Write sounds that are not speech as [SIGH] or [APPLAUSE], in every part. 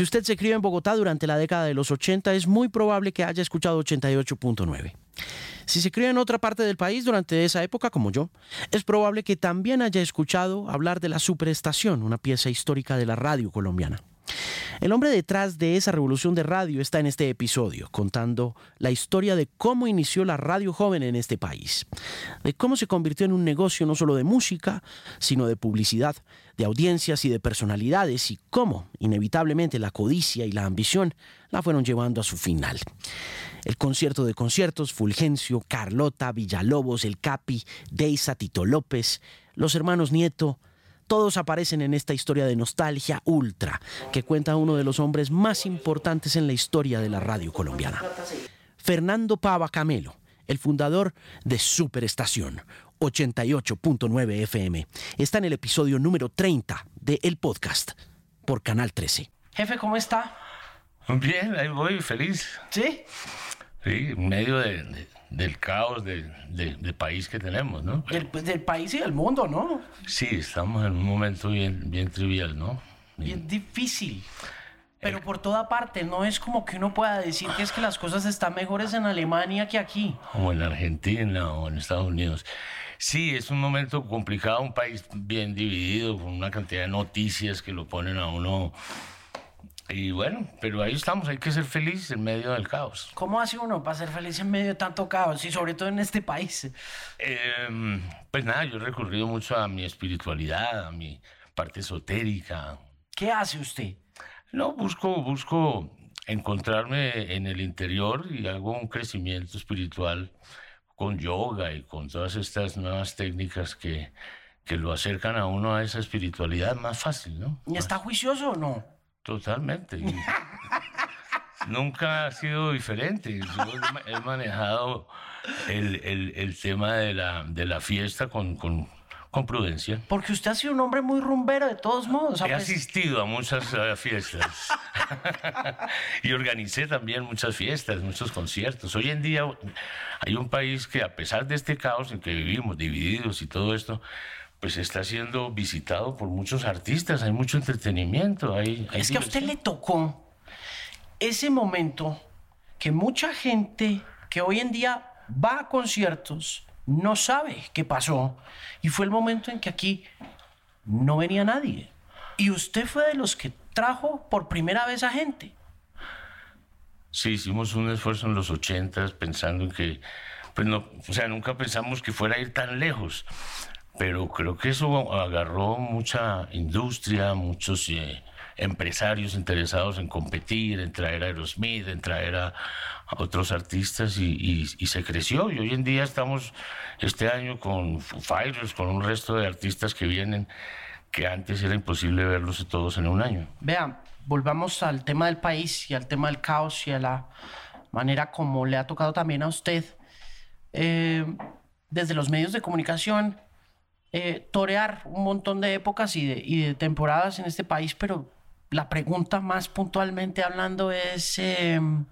Si usted se crió en Bogotá durante la década de los 80, es muy probable que haya escuchado 88.9. Si se crió en otra parte del país durante esa época, como yo, es probable que también haya escuchado hablar de la Superestación, una pieza histórica de la radio colombiana. El hombre detrás de esa revolución de radio está en este episodio, contando la historia de cómo inició la radio joven en este país, de cómo se convirtió en un negocio no solo de música, sino de publicidad, de audiencias y de personalidades, y cómo, inevitablemente, la codicia y la ambición la fueron llevando a su final. El concierto de conciertos, Fulgencio, Carlota, Villalobos, El Capi, Deisa, Tito López, los hermanos Nieto, todos aparecen en esta historia de nostalgia ultra que cuenta uno de los hombres más importantes en la historia de la radio colombiana. Fernando Pava Camelo, el fundador de Superestación 88.9 FM. Está en el episodio número 30 de El Podcast por Canal 13. Jefe, ¿cómo está? Bien, ahí voy, feliz. ¿Sí? Sí, en medio del caos de, país que tenemos, ¿no? Del, país y del mundo, ¿no? Sí, estamos en un momento bien, bien trivial, ¿no? Bien difícil. Pero eh. por toda parte, no es como que uno pueda decir que es que las cosas están mejores en Alemania que aquí. O en Argentina o en Estados Unidos. Sí, es un momento complicado, un país bien dividido, con una cantidad de noticias que lo ponen a uno y bueno, pero ahí estamos, hay que ser feliz en medio del caos. ¿Cómo hace uno para ser feliz en medio de tanto caos y sobre todo en este país? Em, pues nada, yo he recurrido mucho a mi espiritualidad, a mi parte esotérica. ¿Qué hace usted? No, busco, busco encontrarme en el interior y hago un crecimiento espiritual con yoga y con todas estas nuevas técnicas que, que lo acercan a uno a esa espiritualidad más fácil, ¿no? ¿Y está juicioso o no? Totalmente. [LAUGHS] Nunca ha sido diferente. Yo he manejado el, tema de la, de la fiesta con, con, prudencia. Porque usted ha sido un hombre muy rumbero de todos modos. He pues asistido a muchas fiestas. [LAUGHS] y organicé también muchas fiestas, muchos conciertos. Hoy en día hay un país que a pesar de este caos en que vivimos, divididos y todo esto, pues está siendo visitado por muchos artistas, hay mucho entretenimiento. Hay, es que a usted le tocó ese momento que mucha gente que hoy en día va a conciertos no sabe qué pasó. Y fue el momento en que aquí no venía nadie. Y usted fue de los que trajo por primera vez a gente. Sí, hicimos un esfuerzo en los ochentas pensando en que, pues no, o sea, nunca pensamos que fuera a ir tan lejos pero creo que eso agarró mucha industria, muchos eh, empresarios interesados en competir, en traer a Aerosmith, en traer a, otros artistas y, se creció. Y hoy en día estamos este año con Fighters, con un resto de artistas que vienen que antes era imposible verlos todos en un año. Vean, volvamos al tema del país y al tema del caos y a la manera como le ha tocado también a usted. Eh, desde los medios de comunicación, eh, torear un montón de épocas y de, temporadas en este país, pero la pregunta más puntualmente hablando es... Em,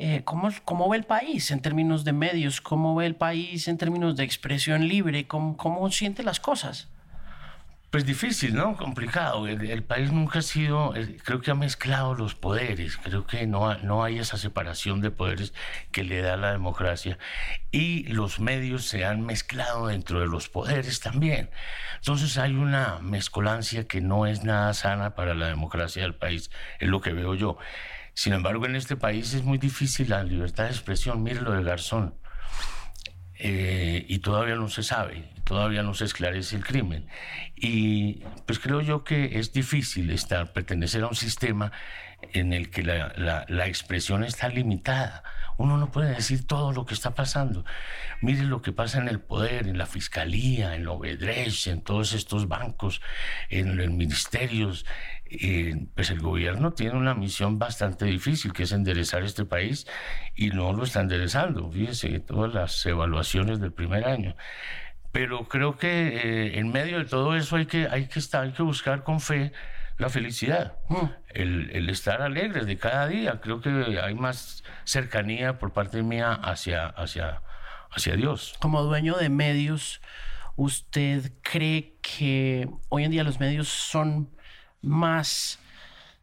eh, ¿cómo, ¿cómo, ve el país en términos de medios? ¿Cómo ve el país en términos de expresión libre? ¿Cómo, cómo siente las cosas? Pues difícil, ¿no? Complicado. El, país nunca ha sido, creo que ha mezclado los poderes, creo que no, no hay esa separación de poderes que le da la democracia y los medios se han mezclado dentro de los poderes también. Entonces hay una mezcolancia que no es nada sana para la democracia del país, es lo que veo yo. Sin embargo, en este país es muy difícil la libertad de expresión. Mire lo de Garzón. Eh, y todavía no se sabe, todavía no se esclarece el crimen. Y pues creo yo que es difícil estar, pertenecer a un sistema en el que la, la, expresión está limitada. Uno no puede decir todo lo que está pasando. Mire lo que pasa en el poder, en la fiscalía, en Obedrecht, en todos estos bancos, en los ministerios. Eh, pues el gobierno tiene una misión bastante difícil, que es enderezar este país, y no lo está enderezando. Fíjese, todas las evaluaciones del primer año pero creo que eh, en medio de todo eso hay que, hay que, estar, hay que buscar con fe la felicidad, mm. el, estar alegres de cada día. Creo que hay más cercanía por parte mía hacia, hacia, hacia Dios. Como dueño de medios, ¿usted cree que hoy en día los medios son más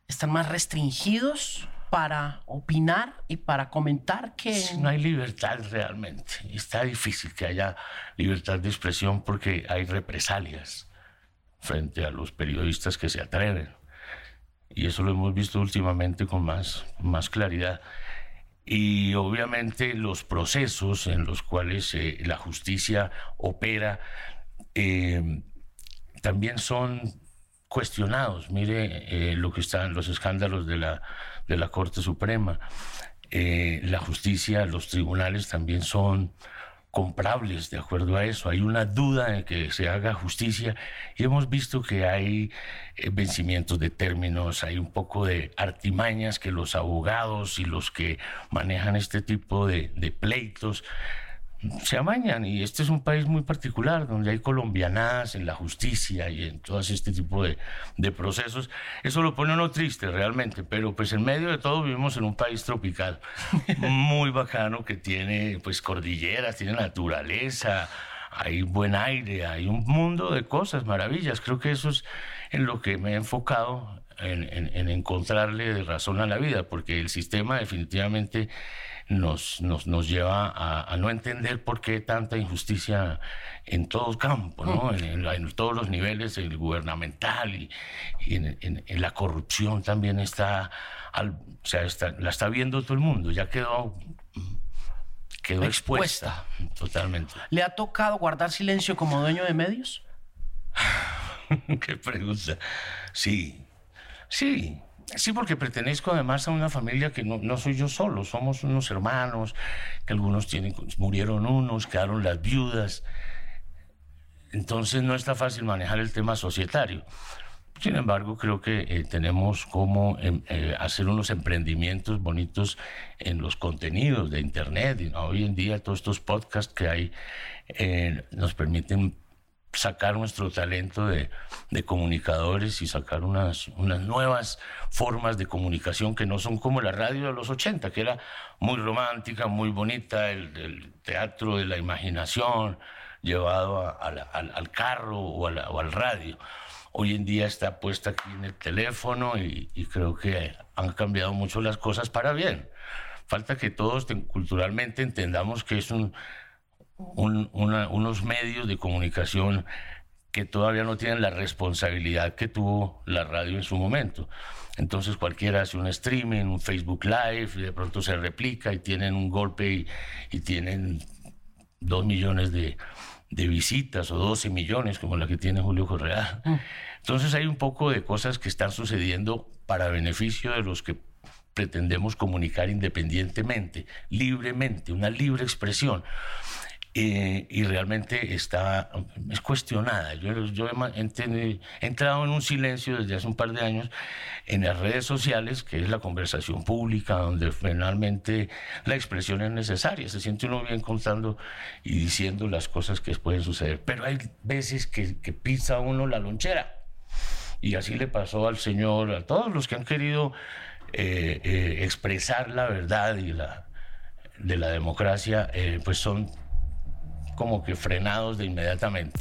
están más restringidos para opinar y para comentar que... No hay libertad realmente. Está difícil que haya libertad de expresión porque hay represalias frente a los periodistas que se atreven. Y eso lo hemos visto últimamente con más, más claridad. Y obviamente los procesos en los cuales eh, la justicia opera eh, también son cuestionados. Mire eh, lo que están los escándalos de la, de la Corte Suprema. la justicia, los tribunales también son comprables de acuerdo a eso. Hay una duda en que se haga justicia y hemos visto que hay eh, vencimientos de términos, hay un poco de artimañas que los abogados y los que manejan este tipo de, de pleitos se amañan y este es un país muy particular donde hay colombianadas en la justicia y en todo este tipo de, de, procesos. Eso lo pone uno triste realmente, pero pues en medio de todo vivimos en un país tropical [LAUGHS] muy bacano que tiene pues cordilleras, tiene naturaleza, hay buen aire, hay un mundo de cosas, maravillas. Creo que eso es en lo que me he enfocado en, en, en encontrarle razón a la vida, porque el sistema definitivamente nos, nos, nos lleva a, no entender por qué tanta injusticia en todo campo, ¿no? Mm. en, todos los niveles, el gubernamental y, en, la corrupción también está, o sea, la está viendo todo el mundo, ya quedó quedó expuesta. totalmente. ¿Le ha tocado guardar silencio como dueño de medios? [SIGHS] Qué pregunta. Sí, sí. Sí, porque pertenezco además a una familia que no, soy yo solo, somos unos hermanos, que algunos tienen, murieron unos, quedaron las viudas. Entonces no está fácil manejar el tema societario. Sin embargo, creo que eh, tenemos como em, eh, hacer unos emprendimientos bonitos en los contenidos de Internet. Hoy en día todos estos podcasts que hay eh, nos permiten sacar nuestro talento de, comunicadores y sacar unas, unas nuevas formas de comunicación que no son como la radio de los 80, que era muy romántica, muy bonita, el, teatro de la imaginación llevado al, carro o, al radio. Hoy en día está puesta aquí en el teléfono y, creo que han cambiado mucho las cosas para bien. Falta que todos culturalmente entendamos que es un unos medios de comunicación que todavía no tienen la responsabilidad que tuvo la radio en su momento. Entonces cualquiera hace un streaming, un Facebook Live, y de pronto se replica y tienen un golpe y, tienen dos millones de, visitas o 12 millones como la que tiene Julio Correa. Mm. Entonces hay un poco de cosas que están sucediendo para beneficio de los que pretendemos comunicar independientemente, libremente, una libre expresión. Eh, y realmente está, es cuestionada. Yo, yo he, entrado en un silencio desde hace un par de años en las redes sociales, que es la conversación pública, donde finalmente la expresión es necesaria. Se siente uno bien contando y diciendo las cosas que pueden suceder. Pero hay veces que, que pisa uno la lonchera. Y así le pasó al Señor, a todos los que han querido eh, eh, expresar la verdad y la, de la democracia, pues son como que frenados de inmediatamente.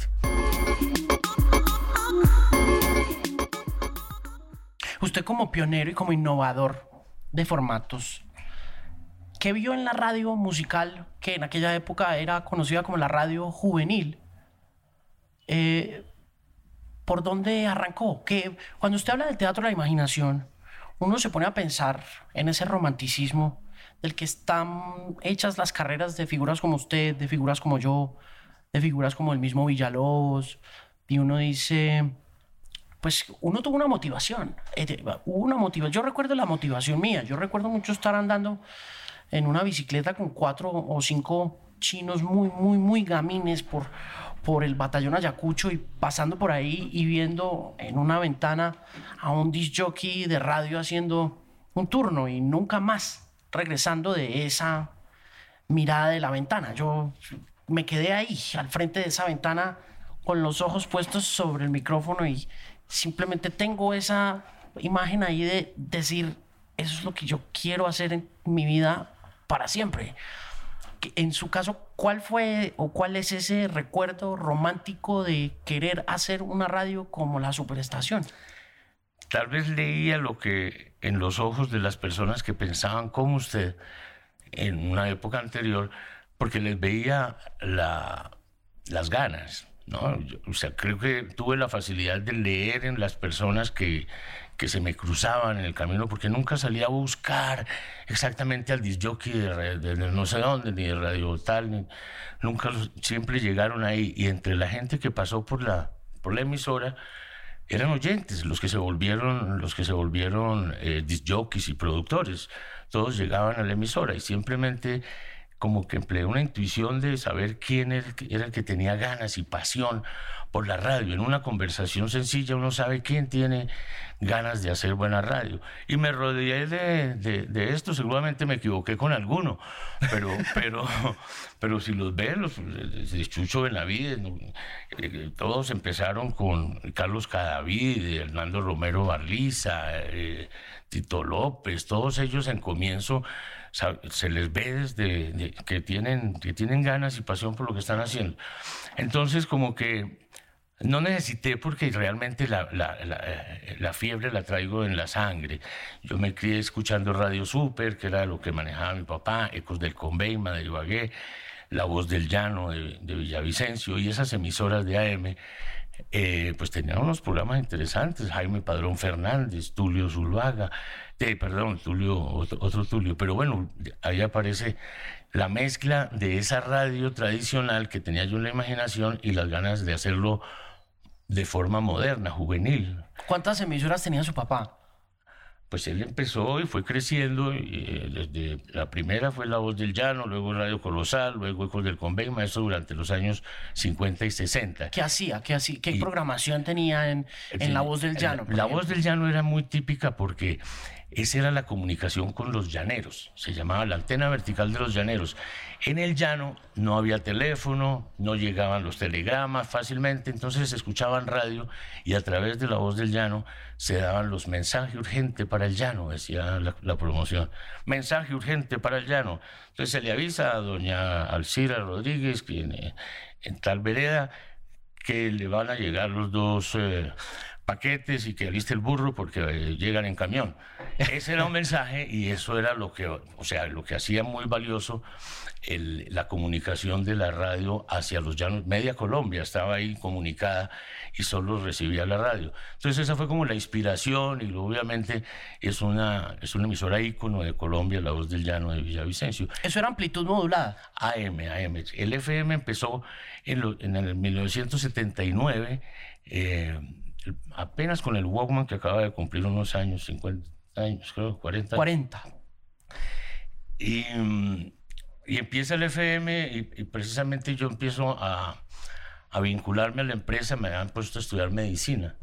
Usted como pionero y como innovador de formatos, ¿qué vio en la radio musical que en aquella época era conocida como la radio juvenil? Eh, ¿Por dónde arrancó? Que cuando usted habla del teatro de la imaginación, uno se pone a pensar en ese romanticismo del que están hechas las carreras de figuras como usted, de figuras como yo, de figuras como el mismo Villalobos, y uno dice, pues uno tuvo una motivación, eh, una motivación. Yo recuerdo la motivación mía, yo recuerdo mucho estar andando en una bicicleta con cuatro o cinco chinos muy, muy, muy gamines por, por el batallón Ayacucho y pasando por ahí y viendo en una ventana a un disc jockey de radio haciendo un turno y nunca más regresando de esa mirada de la ventana. Yo me quedé ahí, al frente de esa ventana, con los ojos puestos sobre el micrófono y simplemente tengo esa imagen ahí de decir, eso es lo que yo quiero hacer en mi vida para siempre. En su caso, ¿cuál fue o cuál es ese recuerdo romántico de querer hacer una radio como la Superestación? Tal vez leía lo que en los ojos de las personas que pensaban como usted en una época anterior, porque les veía la, las ganas. ¿no? o sea, creo que tuve la facilidad de leer en las personas que, que se me cruzaban en el camino, porque nunca salía a buscar exactamente al disjockey de, no sé dónde, ni de radio tal, nunca siempre llegaron ahí. Y entre la gente que pasó por la, por la emisora, eran oyentes, los que se volvieron, los que se volvieron eh, disjockeys y productores. Todos llegaban a la emisora y simplemente como que empleé una intuición de saber quién era el que tenía ganas y pasión por la radio. En una conversación sencilla uno sabe quién tiene ganas de hacer buena radio. Y me rodeé de, de, esto, seguramente me equivoqué con alguno, pero, [LAUGHS] pero, pero si los ven, los, Chucho Benavides, eh, todos empezaron con Carlos Cadavid, Hernando Romero Barliza, eh, Tito López, todos ellos en comienzo se les ve desde que, tienen, que tienen ganas y pasión por lo que están haciendo. Entonces, como que no necesité porque realmente la, la, eh, la, fiebre la traigo en la sangre. Yo me crié escuchando Radio Super, que era lo que manejaba mi papá, Ecos del Conveima de Ibagué, La Voz del Llano de, de Villavicencio y esas emisoras de AM. Eh, pues tenían unos programas interesantes, Jaime Padrón Fernández, Tulio Zuluaga, eh, perdón, Tulio, otro, otro Tulio, pero bueno, ahí aparece la mezcla de esa radio tradicional que tenía yo en la imaginación y las ganas de hacerlo de forma moderna, juvenil. ¿Cuántas emisoras tenía su papá? Pues él empezó y fue creciendo. Y, eh, desde la primera fue La Voz del Llano, luego Radio Colosal, luego Ecos del Convenio, eso durante los años 50 y 60. ¿Qué hacía? ¿Qué, hacía? ¿Qué programación tenía en, en La Voz del Llano? La Voz del Llano era muy típica porque esa era la comunicación con los llaneros, se llamaba la antena vertical de los llaneros. En el llano no había teléfono, no llegaban los telegramas fácilmente, entonces se escuchaban radio y a través de la voz del llano se daban los mensajes urgentes para el llano, decía la, promoción. Mensaje urgente para el llano. Entonces se le avisa a doña Alcira Rodríguez, que en, tal vereda, que le van a llegar los dos... Eh, paquetes y que aliste el burro porque eh, llegan en camión. Ese era un mensaje y eso era lo que, o sea, lo que hacía muy valioso el, la comunicación de la radio hacia los llanos. Media Colombia estaba ahí comunicada y solo recibía la radio. Entonces esa fue como la inspiración y obviamente es una, es una emisora ícono de Colombia, La Voz del Llano de Villavicencio. ¿Eso era amplitud modulada? AM, AM. El FM empezó en, en el 1979. Eh, apenas con el Walkman que acaba de cumplir unos años, 50 años, creo, 40. 40. Y, mm, y empieza el FM y, precisamente yo empiezo a, a, vincularme a la empresa, me han puesto a estudiar medicina.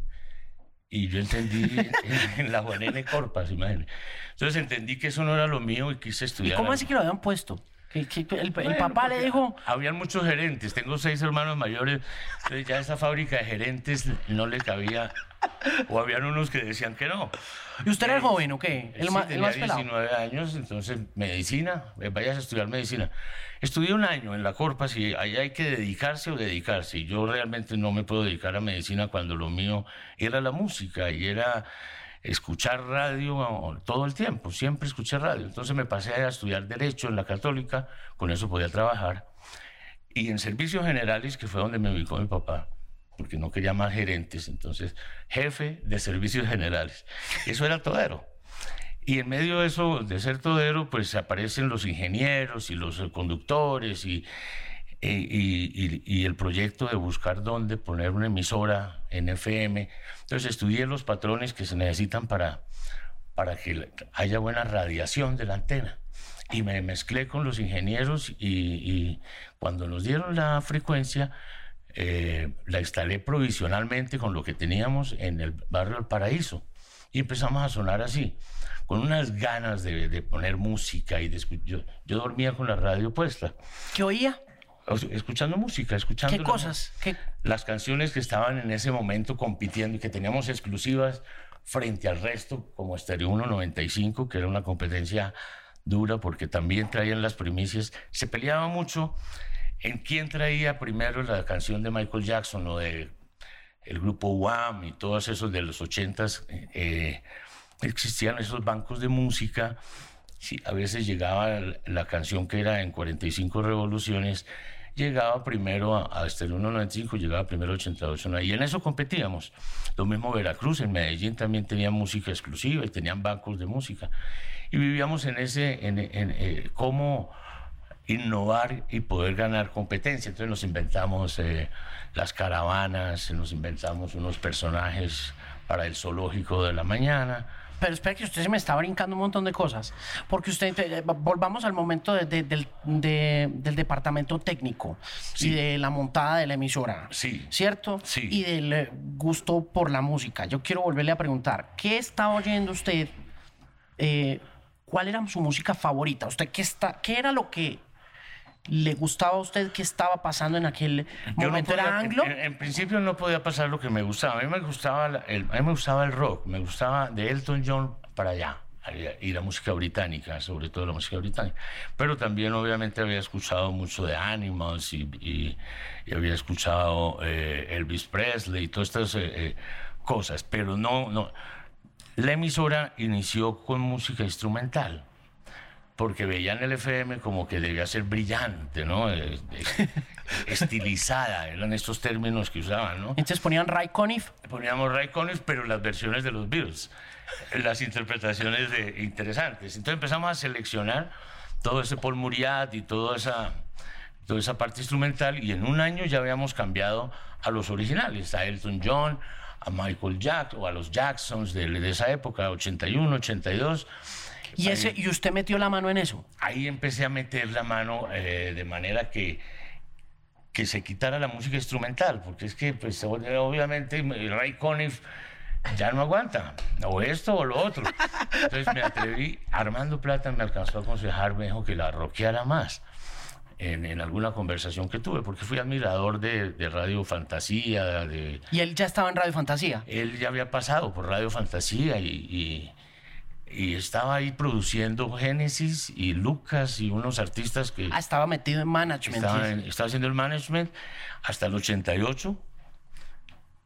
Y yo entendí [LAUGHS] en, la Juan Corpas, imagínate. Entonces entendí que eso no era lo mío y quise estudiar. ¿Y cómo así que lo habían puesto? El, papá le dijo... Habían muchos gerentes, tengo seis hermanos mayores, entonces ya esa fábrica de gerentes no le cabía, o habían unos que decían que no. ¿Y usted era el joven o qué? El, más, tenía 19 años, entonces medicina, eh, vayas a estudiar medicina. Estudié un año en la Corpa, y ahí hay que dedicarse o dedicarse. Yo realmente no me puedo dedicar a medicina cuando lo mío era la música y era escuchar radio todo el tiempo, siempre escuché radio. Entonces me pasé a estudiar Derecho en la Católica, con eso podía trabajar. Y en servicios generales, que fue donde me ubicó mi papá, porque no quería más gerentes, entonces jefe de servicios generales. Eso era todero. Y en medio de eso, de ser todero, pues aparecen los ingenieros y los conductores y, y, el proyecto de buscar dónde poner una emisora en FM. Entonces estudié los patrones que se necesitan para, para que haya buena radiación de la antena. Y me mezclé con los ingenieros y, cuando nos dieron la frecuencia, eh, la instalé provisionalmente con lo que teníamos en el barrio del Paraíso. Y empezamos a sonar así, con unas ganas de, poner música y de yo, yo dormía con la radio puesta. ¿Qué oía? Escuchando música, escuchando... ¿Qué cosas? Las canciones que estaban en ese momento compitiendo y que teníamos exclusivas frente al resto, como Stereo 195, que era una competencia dura porque también traían las primicias. Se peleaba mucho en quién traía primero la canción de Michael Jackson o de el grupo Wham y todos esos de los ochentas, eh, existían esos bancos de música. Sí, a veces llegaba la canción que era en 45 revoluciones, llegaba primero hasta el 1.95, llegaba primero 88. Y en eso competíamos. Lo mismo Veracruz, en Medellín también tenía música exclusiva y tenían bancos de música. Y vivíamos en ese, en, eh, cómo innovar y poder ganar competencia. Entonces nos inventamos eh, las caravanas, nos inventamos unos personajes para el zoológico de la mañana pero espera que usted se me está brincando un montón de cosas. Porque usted, eh, volvamos al momento del, del, departamento técnico y de la montada de la emisora. Sí. ¿Cierto? Sí. Y del eh, gusto por la música. Yo quiero volverle a preguntar, ¿qué está oyendo usted? Eh, ¿Cuál era su música favorita? ¿Usted qué, está, qué era lo que le gustaba a usted qué estaba pasando en aquel momento? ¿Era anglo? En, principio no podía pasar lo que me gustaba. A mí me gustaba, el, a mí me gustaba el rock, me gustaba de Elton John para allá y la música británica, sobre todo la música británica. Pero también obviamente había escuchado mucho de Animals y, había escuchado eh, Elvis Presley y todas estas eh, eh, cosas, pero no, no. La emisora inició con música instrumental porque veían el FM como que debía ser brillante, ¿no? [LAUGHS] Estilizada, eran estos términos que usaban, ¿no? Entonces ponían Ray Conniff. Poníamos Ray Conniff, pero las versiones de los Beatles, las interpretaciones de, interesantes. Entonces empezamos a seleccionar todo ese Paul Muriat y toda esa, toda esa parte instrumental, y en un año ya habíamos cambiado a los originales, a Elton John, a Michael Jackson, o a los Jacksons de, de esa época, 81, 82 ¿Y, ese, ¿Y usted metió la mano en eso? Ahí empecé a meter la mano eh, de manera que, que se quitara la música instrumental, porque es que, pues, obviamente, Ray Conniff ya no aguanta, o esto o lo otro. Entonces me atreví, Armando Plata me alcanzó a aconsejar, me dijo que la rockeara más. En, en, alguna conversación que tuve, porque fui admirador de, de, Radio Fantasía. De, ¿Y él ya estaba en Radio Fantasía? Él ya había pasado por Radio Fantasía y, y estaba ahí produciendo Génesis y Lucas y unos artistas que... Ah, estaba metido en management. Estaba, haciendo el management hasta el 88,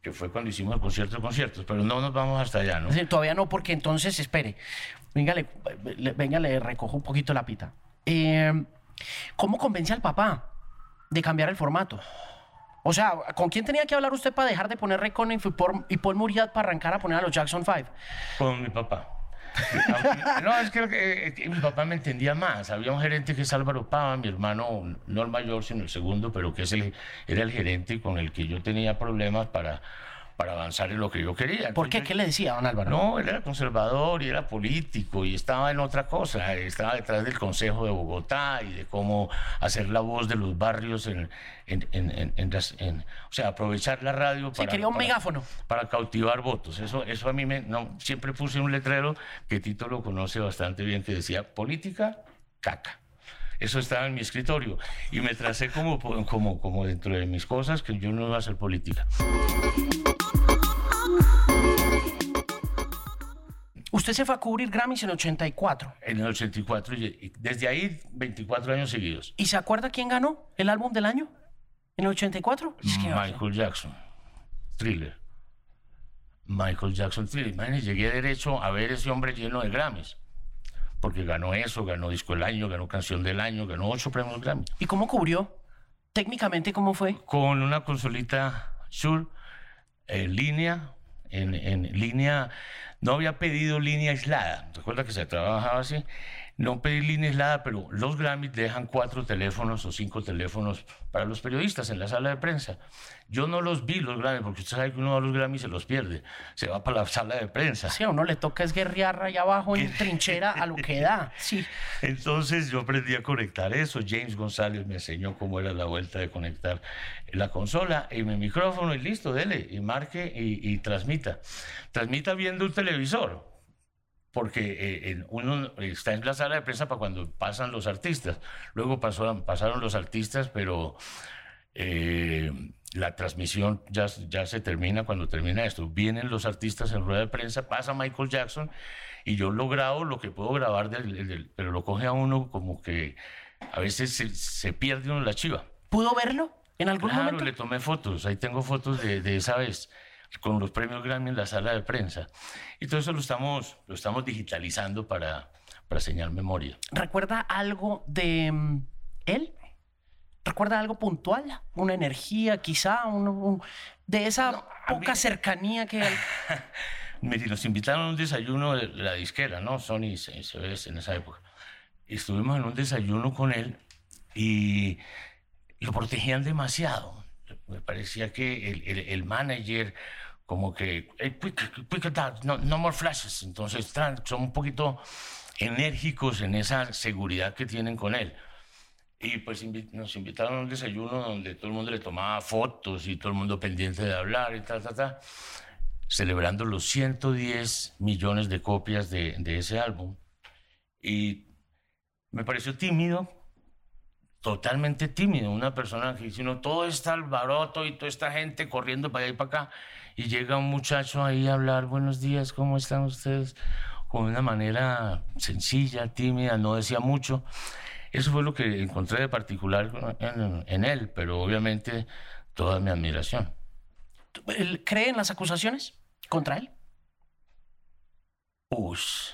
que fue cuando hicimos el concierto de conciertos, pero no nos vamos hasta allá, ¿no? todavía no, porque entonces, espere, venga, le, venga, le recojo un poquito la pita. Eh, ¿Cómo convence al papá de cambiar el formato? O sea, ¿con quién tenía que hablar usted para dejar de poner Ray y Paul Muriat para arrancar a poner a los Jackson 5? Con mi papá. [LAUGHS] No, es que, mi papá me entendía más. Había un gerente que es Álvaro Pava, mi hermano, no el mayor, sino el segundo, pero que es el, era el gerente con el que yo tenía problemas para para avanzar en lo que yo quería. ¿Por qué? ¿Qué le decía, don Álvaro? No, él era conservador y era político y estaba en otra cosa. Estaba detrás del Consejo de Bogotá y de cómo hacer la voz de los barrios en, en, en, en o sea, aprovechar la radio para... quería un megáfono. Para cautivar votos. Eso, eso a mí me... No, siempre puse un letrero que Tito lo conoce bastante bien que decía, política, caca. Eso estaba en mi escritorio y me tracé como, como, como dentro de mis cosas que yo no iba a hacer política. Usted se fue a cubrir Grammys en el 84. En el 84, y desde ahí 24 años seguidos. ¿Y se acuerda quién ganó el álbum del año? ¿En el 84? Michael Jackson. Thriller. Michael Jackson Thriller. Imagínese, llegué derecho a ver ese hombre lleno de Grammys. Porque ganó eso, ganó Disco del Año, ganó Canción del Año, ganó ocho premios Grammy. ¿Y cómo cubrió? Técnicamente, ¿cómo fue? Con una consolita Shure en línea, en, en línea no había pedido línea aislada. Recuerda que se trabajaba así. No pedí línea aislada, pero los Grammys dejan cuatro teléfonos o cinco teléfonos para los periodistas en la sala de prensa. Yo no los vi los Grammys, porque usted sabe que uno va a los Grammys se los pierde. Se va para la sala de prensa. Sí, a uno le toca es guerrear allá abajo en [LAUGHS] trinchera a lo que da. Sí. Entonces yo aprendí a conectar eso. James González me enseñó cómo era la vuelta de conectar la consola y mi micrófono y listo, dele, y marque y, y transmita. Transmita viendo un televisor porque eh, uno está en la sala de prensa para cuando pasan los artistas. Luego pasaron los artistas, pero eh, la transmisión ya, ya se termina cuando termina esto. Vienen los artistas en rueda de prensa, pasa Michael Jackson y yo lo grabo lo que puedo grabar, pero lo coge a uno como que a veces se, pierde uno la chiva. ¿Pudo verlo en algún claro, momento? le tomé fotos, ahí tengo fotos de, de esa vez. Con los premios Grammy en la sala de prensa. Y todo eso lo estamos, lo estamos digitalizando para, para señal memoria. ¿Recuerda algo de mm, él? ¿Recuerda algo puntual? ¿Una energía quizá? Un, un- de esa No, poca mí- cercanía que él... [LAUGHS] Mire, nos invitaron a un desayuno de la disquera, ¿no? Sony y CBS en esa época. Estuvimos en un desayuno con él y lo protegían demasiado. Me parecía que el, el- el manager, como que, "Hey, quick, quick no, no more flashes. Entonces, son un poquito enérgicos en esa seguridad que tienen con él. Y pues invi- nos invitaron a un desayuno donde todo el mundo le tomaba fotos y todo el mundo pendiente de hablar y tal, tal, tal celebrando los 110 millones de copias de, de ese álbum. Y me pareció tímido, totalmente tímido, una persona que dice, no, todo este alboroto y toda esta gente corriendo para allá y para acá, y llega un muchacho ahí a hablar, buenos días, ¿cómo están ustedes? Con una manera sencilla, tímida, no decía mucho. Eso fue lo que encontré de particular en, en él, pero obviamente toda mi admiración. ¿Él ¿Cree en las acusaciones contra él? Ush,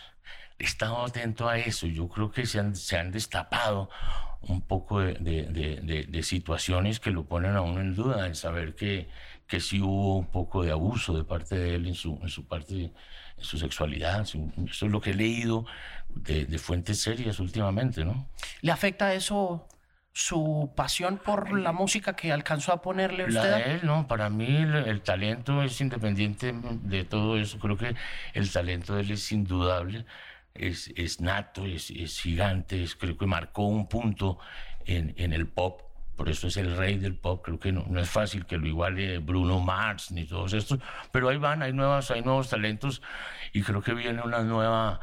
he estado atento a eso. Yo creo que se han, se han destapado un poco de, de- de- de- de situaciones que lo ponen a uno en duda, en saber que, que sí hubo un poco de abuso de parte de él en su, en su parte, en su sexualidad. eso es lo que he leído de, de fuentes serias últimamente, ¿no? ¿Le afecta eso su pasión por la música que alcanzó a ponerle La usted? a- de él, no, para mí el, el talento es independiente de todo eso. Creo que el talento de él es indudable, es, es nato, es, es gigante, es- creo que marcó un punto en, en el pop. Por eso es el rey del pop. Creo que no, no es fácil que lo iguale Bruno Mars ni todos estos. Pero ahí van, hay, nuevas, hay nuevos talentos y creo que viene una nueva,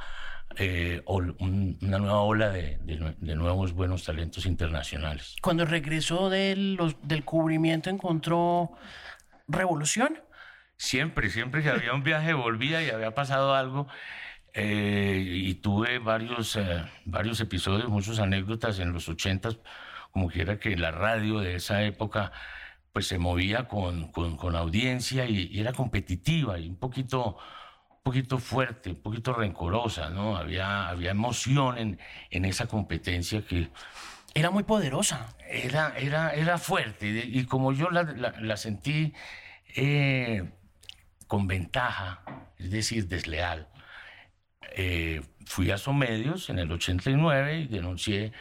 eh, ol- un- una nueva ola de, de de nuevos buenos talentos internacionales. Cuando regresó de los- del cubrimiento encontró revolución. Siempre, siempre que había un viaje volvía y había pasado algo. eh, y tuve varios, eh, varios episodios, muchas anécdotas en los ochentas, como que era que la radio de esa época pues se movía con, con, audiencia y, era competitiva y un poquito, un poquito fuerte, un poquito rencorosa, ¿no? Había, había emoción en, en esa competencia que, Era muy poderosa. era, era, era fuerte y, como yo la sentí eh, con ventaja, es decir, desleal, eh, fui a Somedios en el 89 y denuncié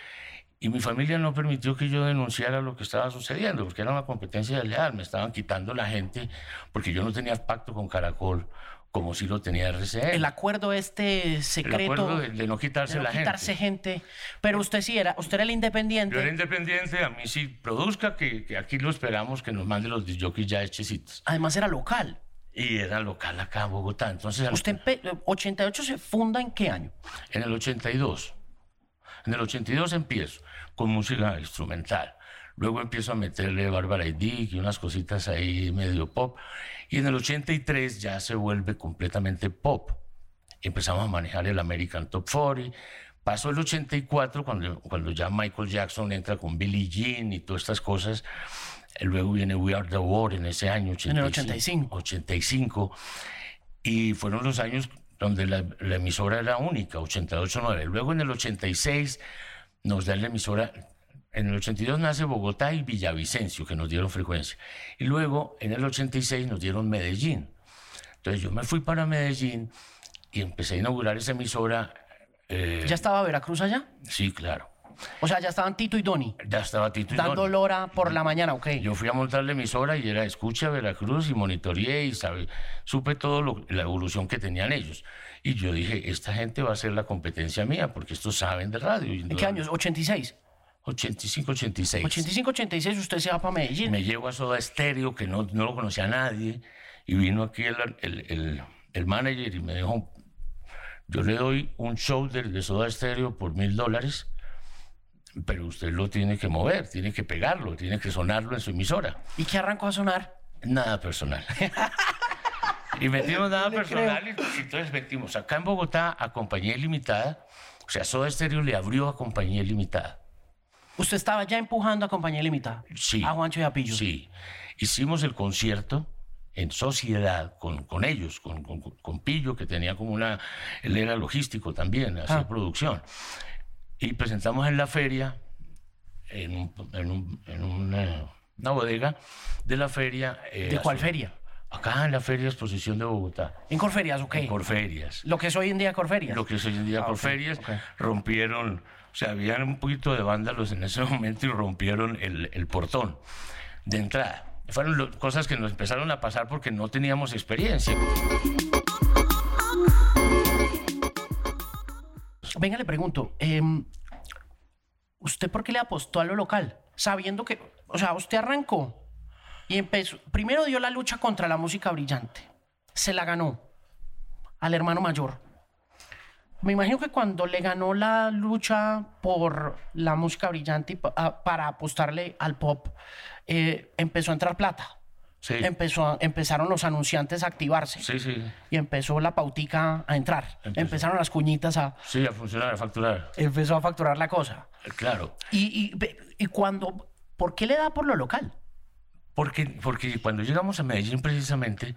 y mi familia no permitió que yo denunciara lo que estaba sucediendo porque era una competencia desleal, me estaban quitando la gente porque yo no tenía pacto con Caracol como si lo tenía RCN. El acuerdo este El secreto acuerdo de, de no quitarse de no la quitarse gente. gente. Pero usted sí era, usted era el independiente. Yo era independiente, a mí sí produzca, que, que aquí lo esperamos, que nos mande los jockeys ya hechecitos. Además era local. Y era local acá en Bogotá. Entonces, ¿Usted empe- 88 se funda en qué año? en el 82, en el 82 empiezo con música instrumental. Luego empiezo a meterle Bárbara y Dick y unas cositas ahí medio pop. Y en el 83 ya se vuelve completamente pop. Empezamos a manejar el American Top 40. Pasó el 84 cuando, cuando ya Michael Jackson entra con Billie Jean y todas estas cosas. Luego viene We Are the World en ese año. En el 85. 85. Y fueron los años donde la, la emisora era única, 88-9. Luego en el 86 nos da la emisora. En el 82 nace Bogotá y Villavicencio, que nos dieron frecuencia. Y luego en el 86 nos dieron Medellín. Entonces yo me fui para Medellín y empecé a inaugurar esa emisora. eh, ¿Ya estaba Veracruz allá? Sí, claro. O sea, ya estaban Tito y Doni Ya estaba Tito y dando Don. lora por la mañana, ok. Yo fui a montar la emisora y era escucha Veracruz y monitoreé y sabe, supe todo lo- la evolución que tenían ellos. Y yo dije, esta gente va a ser la competencia mía porque estos saben de radio. ¿En qué años? 86. 85, 86. 85, 86 usted se va para Medellín. Me llevo a Soda Stereo, que no, no lo conocía nadie, y vino aquí el, el, el- el manager y me dijo, yo le doy un show de, de Soda Stereo por mil dólares, pero usted lo tiene que mover, tiene que pegarlo, tiene que sonarlo en su emisora. ¿Y qué arrancó a sonar? Nada personal. [LAUGHS] y metimos nada personal y, y entonces metimos acá en Bogotá a Compañía Ilimitada, o sea, Soda Stereo le abrió a Compañía Ilimitada. Usted estaba ya empujando a Compañía Limitada. Sí. A Juancho y a Pillo. Sí. Hicimos el concierto en sociedad con, con ellos, con, con, con Pillo, que tenía como una, él era logístico también, hacía Ah. producción. Y presentamos en la feria, en, un- en un- en una, una bodega de la feria. eh, ¿De cuál feria? Acá en la Feria Exposición de Bogotá. ¿En Corferias o qué? En Corferias. Lo que es hoy en día Corferias. Lo que es hoy en día Ah, Corferias. Rompieron, o sea, habían un poquito de vándalos en ese [LAUGHS] momento y rompieron el, el portón de entrada. Fueron lo- cosas que nos empezaron a pasar porque no teníamos experiencia. Venga, le pregunto, em, ¿usted por qué le apostó a lo local? Sabiendo que, o sea, usted arrancó y empezó, primero dio la lucha contra la música brillante, se la ganó al hermano mayor. Me imagino que cuando le ganó la lucha por la música brillante y pa- a- para apostarle al pop, eh, empezó a entrar plata. Sí, Empezó a- empezaron los anunciantes a activarse sí, sí. y empezó la pautica a entrar. Empezó. Empezaron las cuñitas a, Sí, a funcionar, a facturar. empezó a facturar la cosa. Eh, Claro. Y, y cuando, ¿por qué le da por lo local? Porque, porque cuando llegamos a Medellín, precisamente,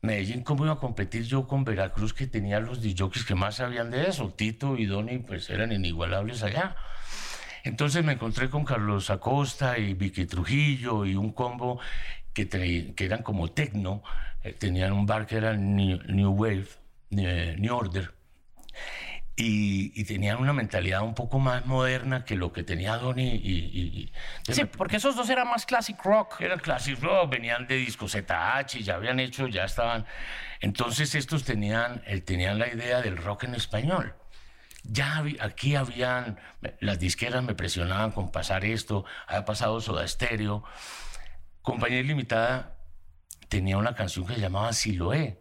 Medellín, ¿cómo iba a competir yo con Veracruz, que tenía los DJs que más sabían de eso? Tito y Donny, pues eran inigualables allá. Entonces me encontré con Carlos Acosta y Vicky Trujillo y un combo que, que eran como tecno. eh, tenían un bar que era New, New Wave, eh, New Order. Y, y tenían una mentalidad un poco más moderna que lo que tenía Donny y... y- y- Sí, porque esos dos eran más classic rock. eran classic rock, venían de disco ZH, ya habían hecho, ya estaban. Entonces estos tenían, eh, tenían la idea del rock en español. Ya aquí habían, las disqueras me presionaban con pasar esto, había pasado Soda Stereo. Compañía Ilimitada tenía una canción que se llamaba Siloé,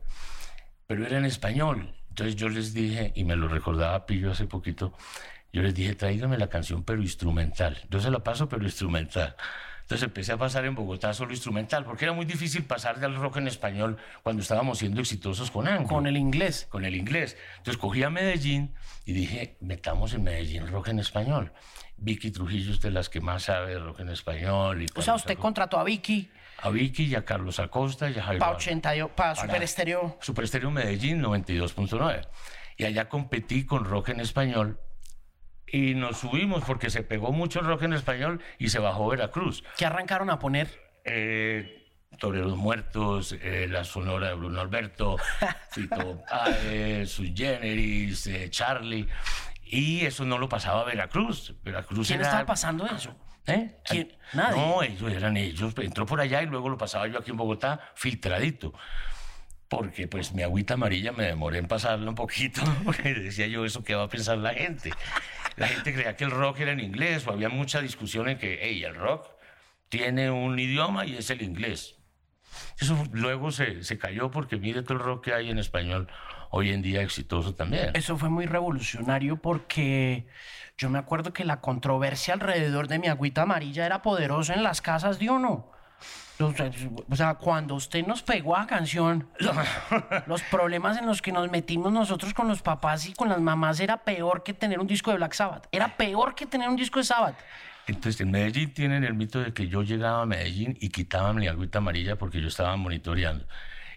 pero era en español. Entonces yo les dije, y me lo recordaba Pillo hace poquito, yo les dije, tráigame la canción, pero instrumental. Yo se la paso, pero instrumental. Entonces empecé a pasar en Bogotá solo instrumental, porque era muy difícil pasar del rock en español cuando estábamos siendo exitosos con Anglo Con el inglés. con el inglés. Entonces cogí a Medellín y dije, metamos en Medellín rock en español. Vicky Trujillo es de las que más sabe de rock en español. Y O sea, usted Acosta- contrató a Vicky A Vicky y a Carlos Acosta y a Jairo para Alba. 80 y- para Super Estéreo. Super Estéreo Medellín 92.9. Y allá competí con rock en español y nos subimos porque se pegó mucho el rock en español y se bajó Veracruz. que arrancaron a poner? Eh, Toreros Muertos, eh, La Sonora de Bruno Alberto, [LAUGHS] Fito Páez, Sui Generis, eh, Charlie. Y eso no lo pasaba Veracruz. Veracruz ¿Quién era- estaba pasando eso? ¿Eh? ¿Quién? Nadie. No, ellos eran ellos. Entró por allá y luego lo pasaba yo aquí en Bogotá filtradito. Porque pues mi agüita amarilla me demoré en pasarla un poquito, [LAUGHS] porque decía yo, ¿eso qué va a pensar la gente? La gente creía que el rock era en inglés, o había mucha discusión en que, hey, el rock tiene un idioma y es el inglés. Eso luego se, se cayó porque mire todo el rock que hay en español hoy en día exitoso también. Eso fue muy revolucionario porque yo me acuerdo que la controversia alrededor de mi agüita amarilla era poderosa en las casas de uno. O sea, cuando usted nos pegó a canción, [LAUGHS] los problemas en los que nos metimos nosotros con los papás y con las mamás era peor que tener un disco de Black Sabbath. Era peor que tener un disco de Sabbath. Entonces, en Medellín tienen el mito de que yo llegaba a Medellín y quitaban mi agüita amarilla porque yo estaba monitoreando.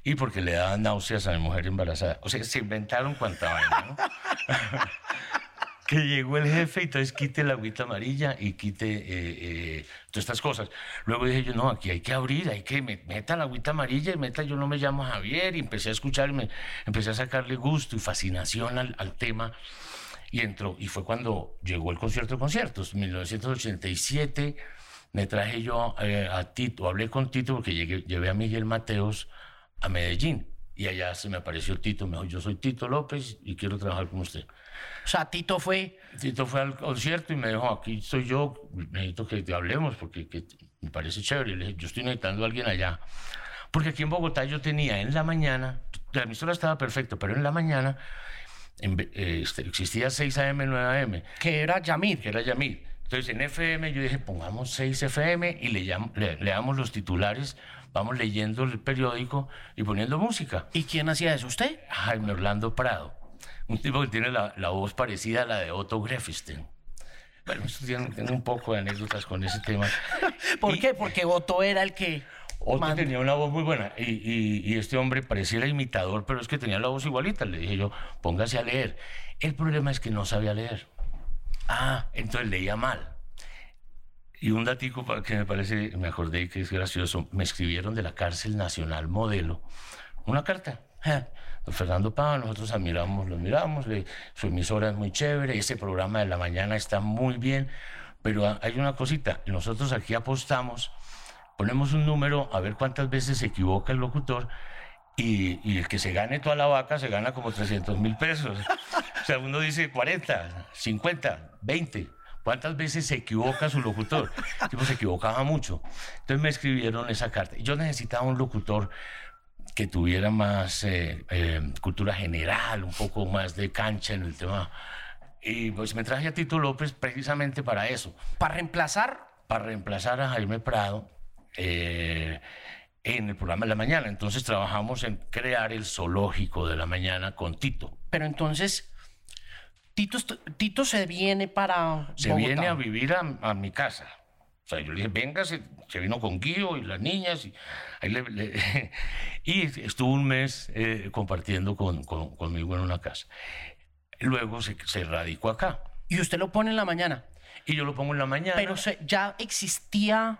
Y porque le daban náuseas a mi mujer embarazada. O sea, se inventaron cuanta vaina, ¿no? [LAUGHS] que llegó el jefe y entonces quite la agüita amarilla y quite eh, eh, todas estas cosas. Luego dije yo, no, aquí hay que abrir, hay que me- meta la agüita amarilla y meta, yo no me llamo Javier. Y empecé a escucharme, empecé a sacarle gusto y fascinación al tema. Y entró, y fue cuando llegó el concierto de conciertos, 1987. Me traje yo eh, a Tito, hablé con Tito porque llegué, llevé a Miguel Mateos a Medellín. Y allá se me apareció Tito, me dijo, yo soy Tito López y quiero trabajar con usted. O sea, Tito fue, Tito fue al concierto y me dijo, aquí estoy yo, necesito que te hablemos porque que me parece chévere. Y le dije, yo estoy necesitando a alguien allá. Porque aquí en Bogotá yo tenía en la mañana, la emisora estaba perfecta, pero en la mañana en eh, este, existía 6 AM, 9 AM, que era Yamir. que era Yamil. Entonces en FM yo dije, pongamos 6 FM y le, llam- le- leamos los titulares, vamos leyendo el periódico y poniendo música. ¿Y quién hacía eso? ¿Usted? Jaime Orlando Prado, un tipo que tiene la, la voz parecida a la de Otto Greffstein. Bueno, tengo un poco de anécdotas con ese tema. [LAUGHS] ¿Por Y qué? Porque Otto era el que... Otro manda. tenía una voz muy buena y, y- y este hombre pareciera imitador, pero es que tenía la voz igualita. Le dije yo, póngase a leer. El problema es que no sabía leer. Ah, entonces leía mal. Y un datico que me parece, me acordé que es gracioso, me escribieron de la cárcel nacional modelo una carta. Don Fernando Pava, nosotros admiramos, lo admiramos, le- su emisora es muy chévere, ese programa de la mañana está muy bien, pero ha- hay una cosita, sea, aquí apostamos, ponemos un número a ver cuántas veces se equivoca el locutor y, y el que se gane toda la vaca se gana como 300 mil pesos. O sea, uno dice 40, 50, 20. ¿Cuántas veces se equivoca su locutor? El tipo se equivocaba mucho. Entonces me escribieron esa carta. Yo necesitaba un locutor que tuviera más eh, eh, cultura general, un poco más de cancha en el tema. Y pues me traje a Tito López precisamente para eso, para reemplazar, para reemplazar a Jaime Prado eh, en el programa de la mañana. Entonces trabajamos en crear el zoológico de la mañana con Tito. pero entonces Tito, Tito se viene para Se Bogotá. viene a vivir a, a mi casa. O sea, yo le dije, venga, se, se vino con Guido y las niñas. Y, ahí le- le- [LAUGHS] y estuvo un mes eh, compartiendo con, con- conmigo en una casa. Luego se, se radicó acá. Y usted lo pone en la mañana. Y yo lo pongo en la mañana. Pero se- ya existía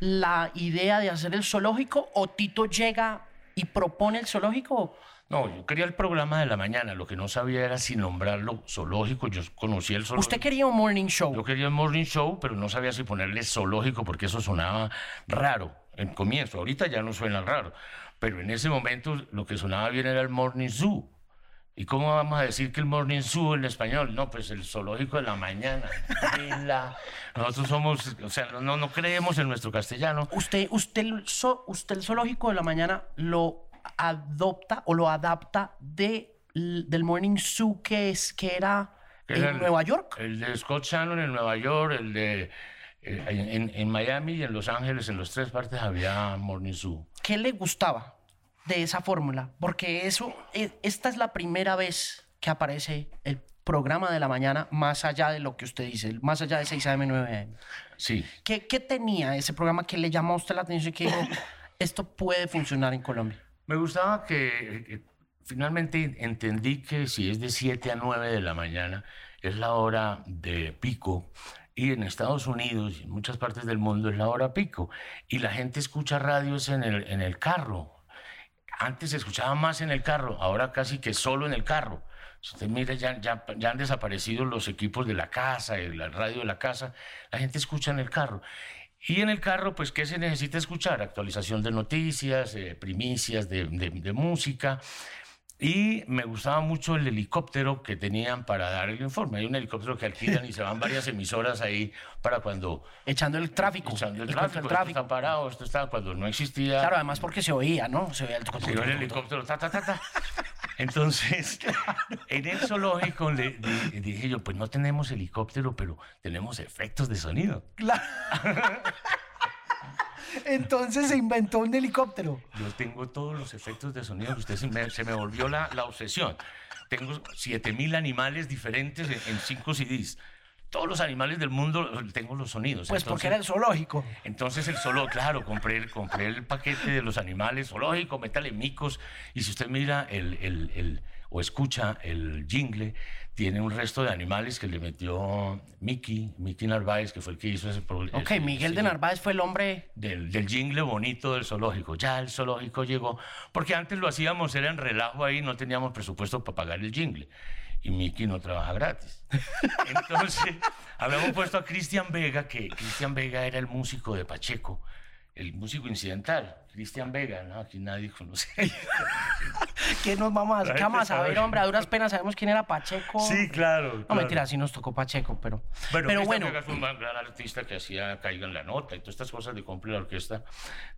la idea de hacer el zoológico o Tito llega y propone el zoológico. No, yo quería el programa de la mañana. Lo que no sabía era si nombrarlo zoológico. Yo conocía el zoológico. Usted quería un morning show. Yo quería el morning show, pero no sabía si ponerle zoológico porque eso sonaba raro en comienzo. Ahorita ya no suena raro, pero en ese momento lo que sonaba bien era el morning zoo. ¿Y cómo vamos a decir que el morning zoo en español? No, pues el zoológico de la mañana. la- [LAUGHS] Nosotros somos, o sea, no, no creemos en nuestro castellano. Usted, usted, usted el zoológico de la mañana lo adopta o lo adapta de, del morning zoo que es que era en el- Nueva York. El de Scott Shannon en Nueva York, el de eh, en, en- en Miami y en Los Ángeles, en las tres partes había morning zoo. ¿Qué le gustaba de esa fórmula? Porque eso, e- esta es la primera vez que aparece el programa de la mañana más allá de lo que usted dice, más allá de 6 AM, 9 AM. Sí. ¿Qué, qué tenía ese programa que le llamó a usted la atención y que dijo, [COUGHS] esto puede funcionar en Colombia? Me gustaba que finalmente entendí que si es de 7 a 9 de la mañana es la hora de pico y en Estados Unidos y en muchas partes del mundo es la hora pico y la gente escucha radios en el, en el carro. Antes se escuchaba más en el carro, ahora casi que solo en el carro. Si usted mira, ya, ya, ya han desaparecido los equipos de la casa, la radio de la casa, la gente escucha en el carro. Y en el carro, pues, ¿qué se necesita escuchar? Actualización de noticias, eh, primicias de- de música. Y me gustaba mucho el helicóptero que tenían para dar el informe. Hay un helicóptero que alquilan y se van varias emisoras ahí para cuando... Echando el tráfico. Echando el tráfico, esto está parado, esto está cuando no existía... Claro, además porque se oía, ¿no? Se oía el... Se iba el helicóptero, ta, ta, ta, ta. Entonces, en el zoológico le, di- dije yo, pues no tenemos helicóptero, pero tenemos efectos de sonido. Claro. Entonces se inventó un helicóptero. Yo tengo todos los efectos de sonido que usted se me, se me volvió la, la obsesión. Tengo 7000 animales diferentes en, en cinco CDs. Todos los animales del mundo tengo los sonidos. Pues porque Entonces- era el zoológico. Entonces el solo, claro, compré, el- compré el paquete de los animales zoológico, métale micos, y si usted mira el, el- el- o escucha el jingle, tiene un resto de animales que le metió Mickey, Mickey Narváez, que fue el que hizo ese programa. Ok, Miguel de Narváez fue el hombre... Del, del jingle bonito del zoológico. Ya el zoológico llegó, porque antes lo hacíamos, era en relajo ahí, no teníamos presupuesto para pagar el jingle. Y Mickey no trabaja gratis. [LAUGHS] Entonces, habíamos puesto a Cristian Vega, que Cristian Vega era el músico de Pacheco, el músico incidental. Cristian Vega, ¿no? Aquí nadie conoce. [LAUGHS] [LAUGHS] ¿Qué nos vamos a, qué vamos a sabe. saber, hombre? A duras penas sabemos quién era Pacheco. claro. No, mentira, sí nos tocó Pacheco, pero... Bueno, pero bueno, fue un gran artista que hacía Caigan la Nota y todas estas cosas de compre la orquesta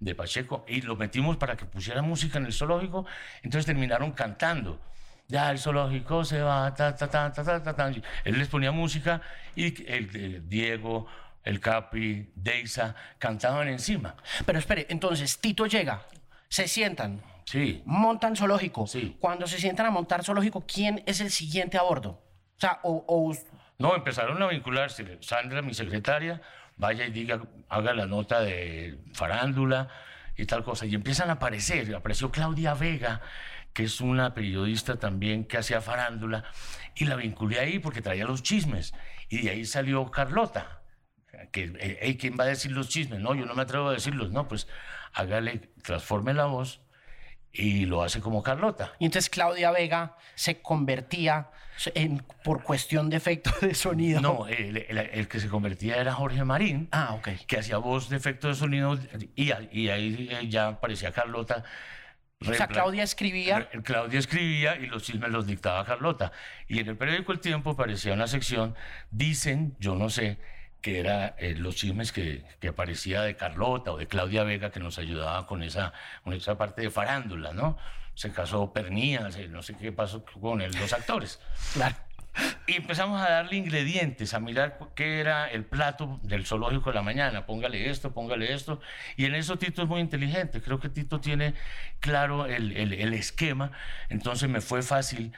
de Pacheco. Y lo metimos para que pusiera música en el zoológico. Entonces terminaron cantando. Ya el zoológico se va, ta, ta, ta, ta, ta, ta, ta. Él les ponía música y el, el Diego, el Capi, Deisa cantaban encima. pero espere, entonces Tito llega, se sientan, Sí. montan zoológico. Sí. Cuando se sientan a montar zoológico, ¿quién es el siguiente a bordo? O sea, o, o- No, empezaron a vincularse. Sandra, mi secretaria, vaya y diga, haga la nota de farándula. y tal cosa. Y empiezan a aparecer. Apareció Claudia Vega, que es una periodista también que hacía farándula, y la vinculé ahí porque traía los chismes. Y de ahí salió Carlota, que, eh, ¿quién va a decir los chismes? No, yo no me atrevo a decirlos. No, pues hágale, transforme la voz y lo hace como Carlota. Y entonces Claudia Vega se convertía en, por cuestión de efecto de sonido. No, el, que se convertía era Jorge Marín, ah, ok que hacía voz de efecto de sonido y, y ahí ya aparecía Carlota. O sea, Claudia escribía. Claudia escribía y los chismes los dictaba Carlota. Y en el periódico El Tiempo aparecía una sección, dicen, yo no sé, que era eh, los chismes que, que, aparecía de Carlota o de Claudia Vega, que nos ayudaba con esa, con esa parte de farándula, ¿no? Se casó Pernías, no sé qué pasó con los actores. Claro. Y empezamos a darle ingredientes, a mirar qué era el plato del zoológico de la mañana. Póngale esto, póngale esto. Y en eso Tito es muy inteligente. Creo que Tito tiene claro el, el, el esquema. Entonces me fue fácil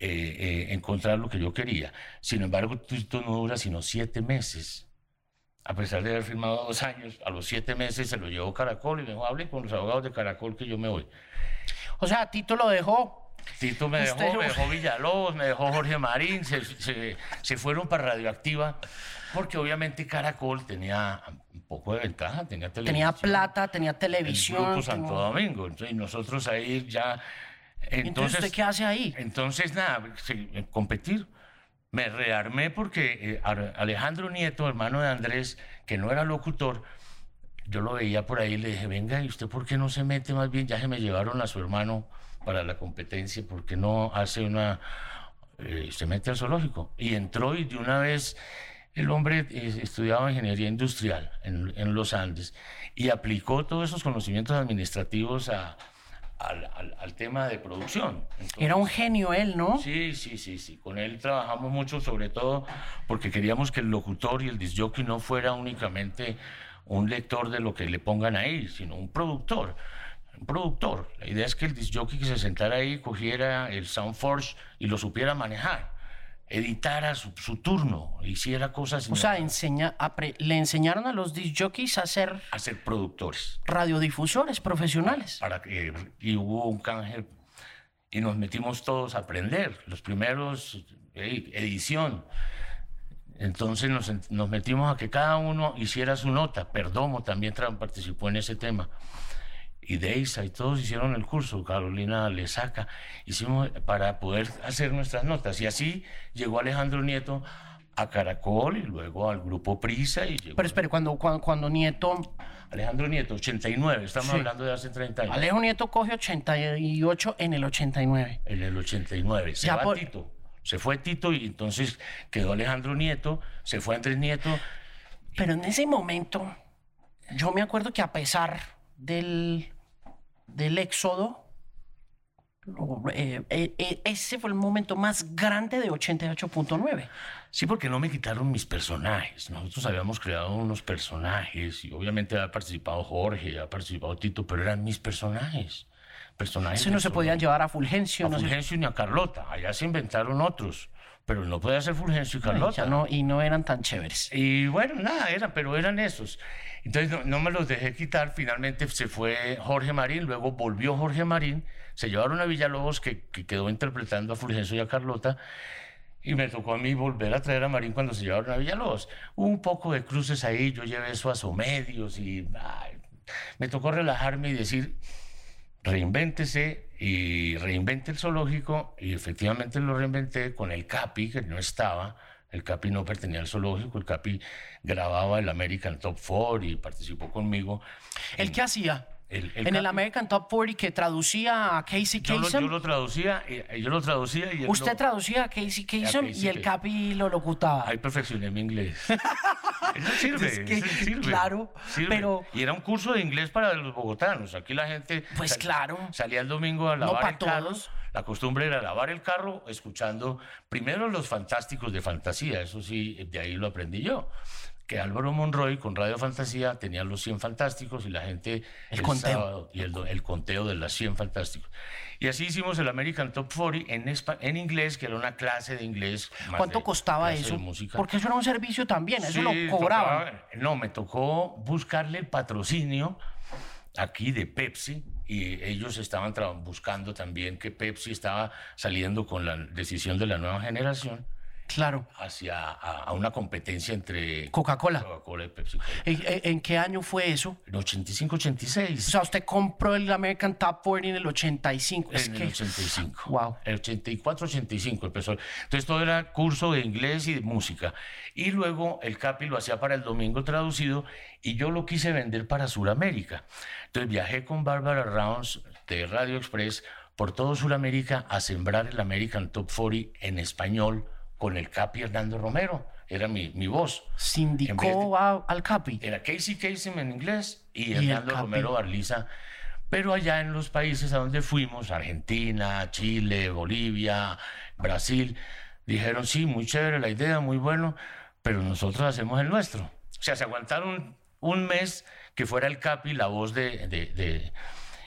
eh, eh, encontrar lo que yo quería. Sin embargo, Tito no dura sino siete meses a pesar de haber firmado dos años, a los siete meses se lo llevó Caracol y me dijo, hable con los abogados de Caracol que yo me voy. O sea, Tito lo dejó. Tito me dejó, me dejó Villalobos, me dejó Jorge Marín, se, se, fueron para Radioactiva, porque obviamente Caracol tenía un poco de ventaja, tenía televisión. Tenía plata, tenía televisión. El Grupo Santo Domingo, y nosotros ahí ya... Entonces, entonces, ¿usted qué hace ahí? Entonces, nada, competir me rearmé porque eh, Alejandro Nieto, hermano de Andrés, que no era locutor, yo lo veía por ahí y le dije, venga, ¿y usted por qué no se mete más bien? Ya se me llevaron a su hermano para la competencia, ¿por qué no hace una... Eh, se mete al zoológico? Y entró y de una vez el hombre eh, estudiaba ingeniería industrial en, en los Andes y aplicó todos esos conocimientos administrativos a, al, tema de producción. Era un genio él, ¿no? Sí, sí, sí, sí. Con él trabajamos mucho, sobre todo porque queríamos que el locutor y el disjockey no fuera únicamente un lector de lo que le pongan ahí, sino un productor. Un productor. La idea es que el disjockey que se sentara ahí cogiera el Soundforge y lo supiera manejar editara su, turno, hiciera cosas. O sea, enseña, le enseñaron a los disc jockeys a ser. A ser productores. Radiodifusores profesionales. Para que, y hubo un canje y nos metimos todos a aprender. Los primeros, edición. Entonces nos, nos, metimos a que cada uno hiciera su nota. Perdomo también participó en ese tema y Deisa y todos hicieron el curso, Carolina le saca, hicimos para poder hacer nuestras notas. Y así llegó Alejandro Nieto a Caracol y luego al grupo Prisa. Y Pero espere, cuando, cuando, Nieto... Alejandro Nieto, 89, estamos hablando de hace 30 años. Alejo Nieto coge 88 en el 89. En el 89, se va Tito. Se fue Tito y entonces quedó Alejandro Nieto, se fue Andrés Nieto. Pero en ese momento, yo me acuerdo que a pesar del, del éxodo, eh, eh, eh, ese fue el momento más grande de 88.9. Sí, porque no me quitaron mis personajes. Nosotros habíamos creado unos personajes y obviamente ha participado Jorge, ha participado Tito, pero eran mis personajes. personajes Eso no se podían llevar a Fulgencio. A Fulgencio ni a Carlota. Allá se inventaron otros pero no podía ser Fulgencio y Carlota. no, y no eran tan chéveres. Y bueno, nada, eran, pero eran esos. Entonces no, me los dejé quitar. Finalmente se fue Jorge Marín, luego volvió Jorge Marín. Se llevaron a Villalobos, que, que quedó interpretando a Fulgencio y a Carlota. Y me tocó a mí volver a traer a Marín cuando se llevaron a Villalobos. Hubo un poco de cruces ahí, yo llevé eso a Somedios y me tocó relajarme y decir, reinvéntese y reinvente el zoológico y efectivamente lo reinventé con el CAPI, que no estaba. El CAPI no pertenecía al zoológico, el CAPI grababa el American Top Four y participó conmigo. ¿El qué hacía? en el American Top 40 que traducía a Casey Kasem. Yo, lo traducía, yo lo traducía y Usted traducía a Casey Kasem y el Capi lo locutaba. Ahí perfeccioné mi inglés. [LAUGHS] sirve, sirve, Claro, pero... Y era un curso de inglés para los bogotanos. Aquí la gente... Pues claro. Salía el domingo a lavar el carro. La costumbre era lavar el carro escuchando primero los fantásticos de fantasía. Eso sí, de ahí lo aprendí yo que Álvaro Monroy con Radio Fantasía tenía los 100 fantásticos y la gente el, conteo y el, conteo de las 100 fantásticos. Y así hicimos el American Top 40 en, en inglés, que era una clase de inglés. ¿Cuánto costaba eso? Porque eso era un servicio también, eso lo cobraba. no, me tocó buscarle el patrocinio aquí de Pepsi y ellos estaban buscando también que Pepsi estaba saliendo con la decisión de la nueva generación Claro. Hacia a, una competencia entre Coca-Cola. Coca-Cola y Pepsi. ¿En, qué año fue eso? En 85-86. O sea, usted compró el American Top 40 en el 85. En el 85. Wow. El 84-85 empezó. Entonces todo era curso de inglés y de música. Y luego el Capi lo hacía para el domingo traducido y yo lo quise vender para Sudamérica. Entonces viajé con Barbara Rounds de Radio Express por todo Sudamérica a sembrar el American Top 40 en español con el Capi Hernando Romero. Era mi, mi voz. ¿Sindicó al Capi? Era Casey Casey en inglés y, Hernando Romero Barliza. Pero allá en los países a donde fuimos, Argentina, Chile, Bolivia, Brasil, dijeron, sí, muy chévere la idea, muy bueno, pero nosotros hacemos el nuestro. O sea, se aguantaron un mes que fuera el Capi la voz de... de...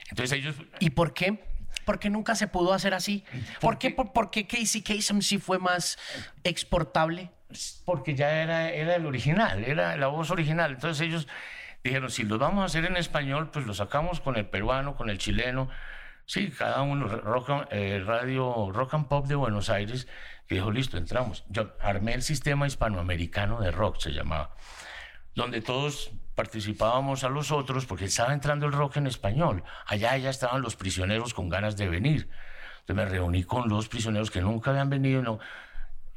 Entonces ellos... ¿Y por qué? ¿Por qué nunca se pudo hacer así? ¿Por, qué, por, qué Casey Kasem sí fue más exportable? Porque ya era, era el original, era la voz original. Entonces ellos dijeron, si lo vamos a hacer en español, pues lo sacamos con el peruano, con el chileno. Sí, cada uno, rock, eh, Radio Rock and Pop de Buenos Aires, que dijo, listo, entramos. Yo armé el sistema hispanoamericano de rock, se llamaba, donde todos participábamos a los otros porque estaba entrando el rock en español. Allá ya estaban los prisioneros con ganas de venir. Entonces me reuní con los prisioneros que nunca habían venido no,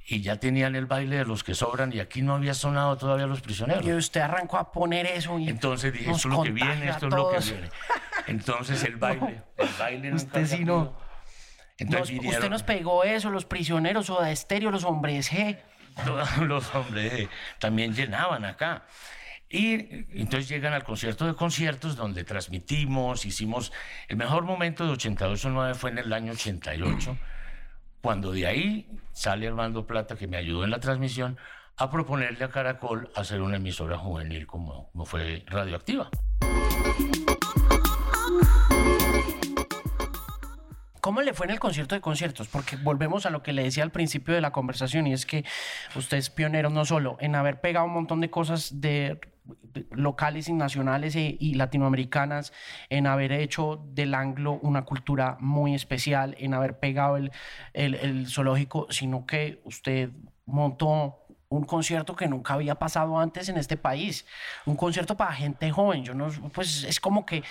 y ya tenían el baile de los que sobran y aquí no había sonado todavía los prisioneros. Y usted arrancó a poner eso y Entonces dije, esto es lo que viene, esto es lo que viene. Entonces el [LAUGHS] baile, el baile Usted sí no. Entonces, usted nos pegó eso, los prisioneros, o de estéreo, los hombres G. [LAUGHS] Todos los hombres G también llenaban acá. Y entonces llegan al concierto de conciertos donde transmitimos, hicimos el mejor momento de 88-9 fue en el año 88, [CLEARS THROAT] cuando de ahí sale Armando Plata, que me ayudó en la transmisión, a proponerle a Caracol hacer una emisora juvenil como, como fue Radioactiva. ¿Cómo le fue en el concierto de conciertos? Porque volvemos a lo que le decía al principio de la conversación y es que usted es pionero no solo en haber pegado un montón de cosas de locales y nacionales e, y latinoamericanas, en haber hecho del anglo una cultura muy especial, en haber pegado el, el, el zoológico, sino que usted montó un concierto que nunca había pasado antes en este país, un concierto para gente joven. Yo no, pues es como que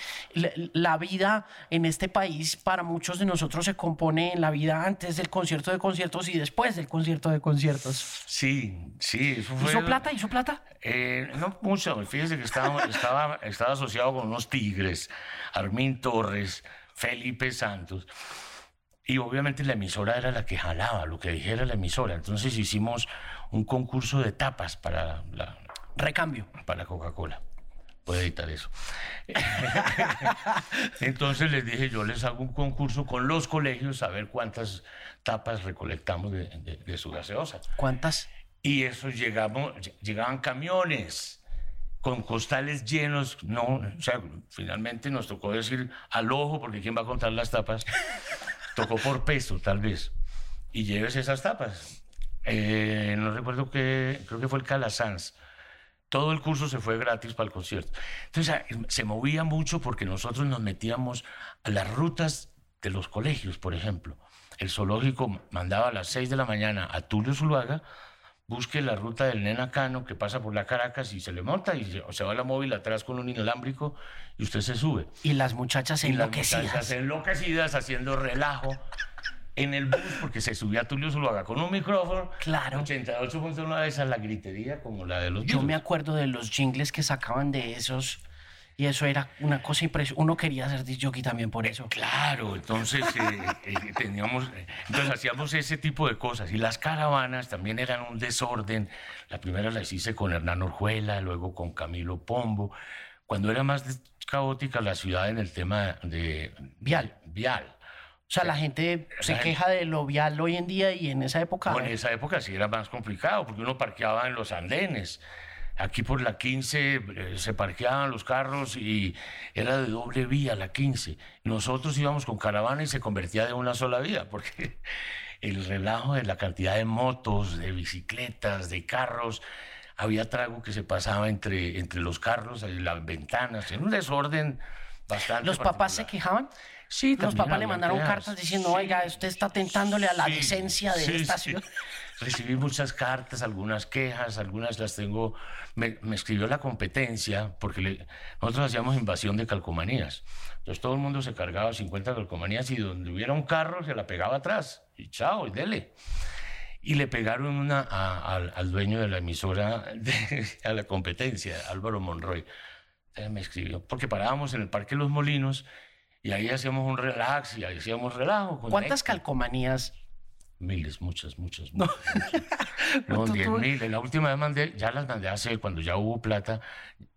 la, vida en este país para muchos de nosotros se compone en la vida antes del concierto de conciertos y después del concierto de conciertos. Sí, sí. Eso fue ¿Hizo plata? ¿Hizo plata? Eh, no mucho. Fíjese que estaba, estaba, estaba asociado con unos tigres, Armin Torres, Felipe Santos. Y obviamente la emisora era la que jalaba, lo que dijera la emisora. Entonces hicimos un concurso de tapas para la... Recambio. Para Coca-Cola. Puede editar eso. [LAUGHS] Entonces les dije, yo les hago un concurso con los colegios a ver cuántas tapas recolectamos de, su gaseosa. ¿Cuántas? Y eso llegamos, llegaban camiones con costales llenos, no, o sea, finalmente nos tocó decir al ojo, porque ¿quién va a contar las tapas? [LAUGHS] tocó por peso, tal vez. Y lleves esas tapas. Eh, no recuerdo qué, creo que fue el Calasanz. Todo el curso se fue gratis para el concierto. Entonces ah, se movía mucho porque nosotros nos metíamos a las rutas de los colegios, por ejemplo. El zoológico mandaba a las 6 de la mañana a Tulio Zuluaga, busque la ruta del Nena Cano que pasa por la Caracas y se le monta y se, se va la móvil atrás con un inalámbrico y usted se sube. Y las muchachas enloquecidas. Las muchachas enloquecidas haciendo relajo en el bus porque se subía Tulio Zuluaga con un micrófono. Claro. 88.1 de esas la gritería como la de los Yo me acuerdo de los jingles que sacaban de esos y eso era una cosa impresionante. Uno quería ser jockey también por eso. Claro, entonces eh, eh, teníamos, entonces hacíamos ese tipo de cosas. Y las caravanas también eran un desorden. La primera la hice con Hernán Orjuela, luego con Camilo Pombo. Cuando era más caótica la ciudad en el tema de vial. Vial. O sea, la gente se queja de lo vial hoy en día y en esa época. Bueno, en esa época sí era más complicado porque uno parqueaba en los andenes. Aquí por la 15 eh, se parqueaban los carros y era de doble vía la 15. Nosotros íbamos con caravana y se convertía de una sola vía [LAUGHS] porque el relajo de la cantidad de motos, de bicicletas, de carros, había trago que se pasaba entre, entre los carros, las ventanas, en un desorden bastante. ¿Los papás se particular. quejaban? Sí, Los también papás le mandaron cartas diciendo, oiga, usted está atentándole a la decencia de esta ciudad. [LAUGHS] Recibí muchas cartas, algunas quejas, algunas las tengo. Me, me escribió la competencia, porque le- nosotros hacíamos invasión de calcomanías. Entonces todo el mundo se cargaba 50 calcomanías y donde hubiera un carro se la pegaba atrás. Y chao, y dele. Y le pegaron una a- al dueño de la emisora, de- [LAUGHS] a la competencia, Álvaro Monroy. Entonces me escribió, porque parábamos en el Parque Los Molinos y ahí hacíamos un relax y ahí hacíamos relajo. ¿Cuántas calcomanías? Miles, muchas, muchas, muchas. [LAUGHS] No, Tú- diez tú- mil. La última vez mandé, ya las mandé a hacer cuando ya hubo plata,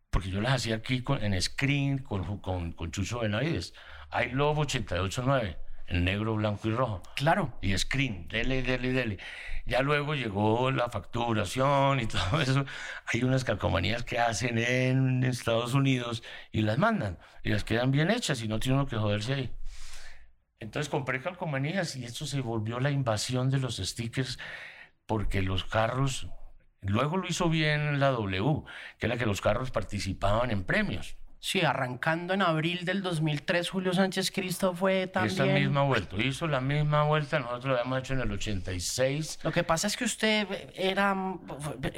porque yo las hacía aquí con- en screen con, con, con Chucho Benavides. Hay Love 889, en negro, blanco y rojo. Claro. Y screen, dele, dele, dele. Ya luego llegó la facturación y [LAUGHS] todo eso. Hay unas calcomanías que hacen en Estados Unidos y las mandan. Y las quedan bien hechas y no tiene uno que joderse ahí. Entonces compré calcomanías y esto se volvió la invasión de los stickers porque los carros, luego lo hizo bien la W, que era que los carros participaban en premios. Sí, arrancando en abril del 2003, Julio Sánchez Cristo fue también... Esa misma vuelta, hizo la misma vuelta, nosotros lo habíamos hecho en el 86, Lo que pasa es que usted era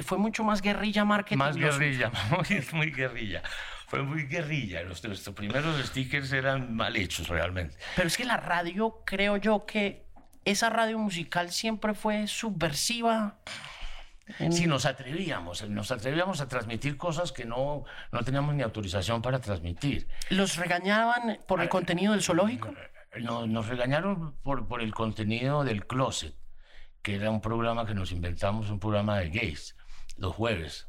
fue, mucho más guerrilla marketing. más Los- guerrilla, [LAUGHS] muy, muy guerrilla. Fue muy guerrilla. Los, nuestros primeros stickers eran mal hechos realmente. Pero es que la radio, creo yo que esa radio musical siempre fue subversiva. En- Si nos atrevíamos, nos atrevíamos a transmitir cosas que no, no teníamos ni autorización para transmitir. Los regañaban por el contenido del zoológico. No- nos regañaron por, por el contenido del Closet, que era un programa que nos inventamos, un programa de gays, los jueves,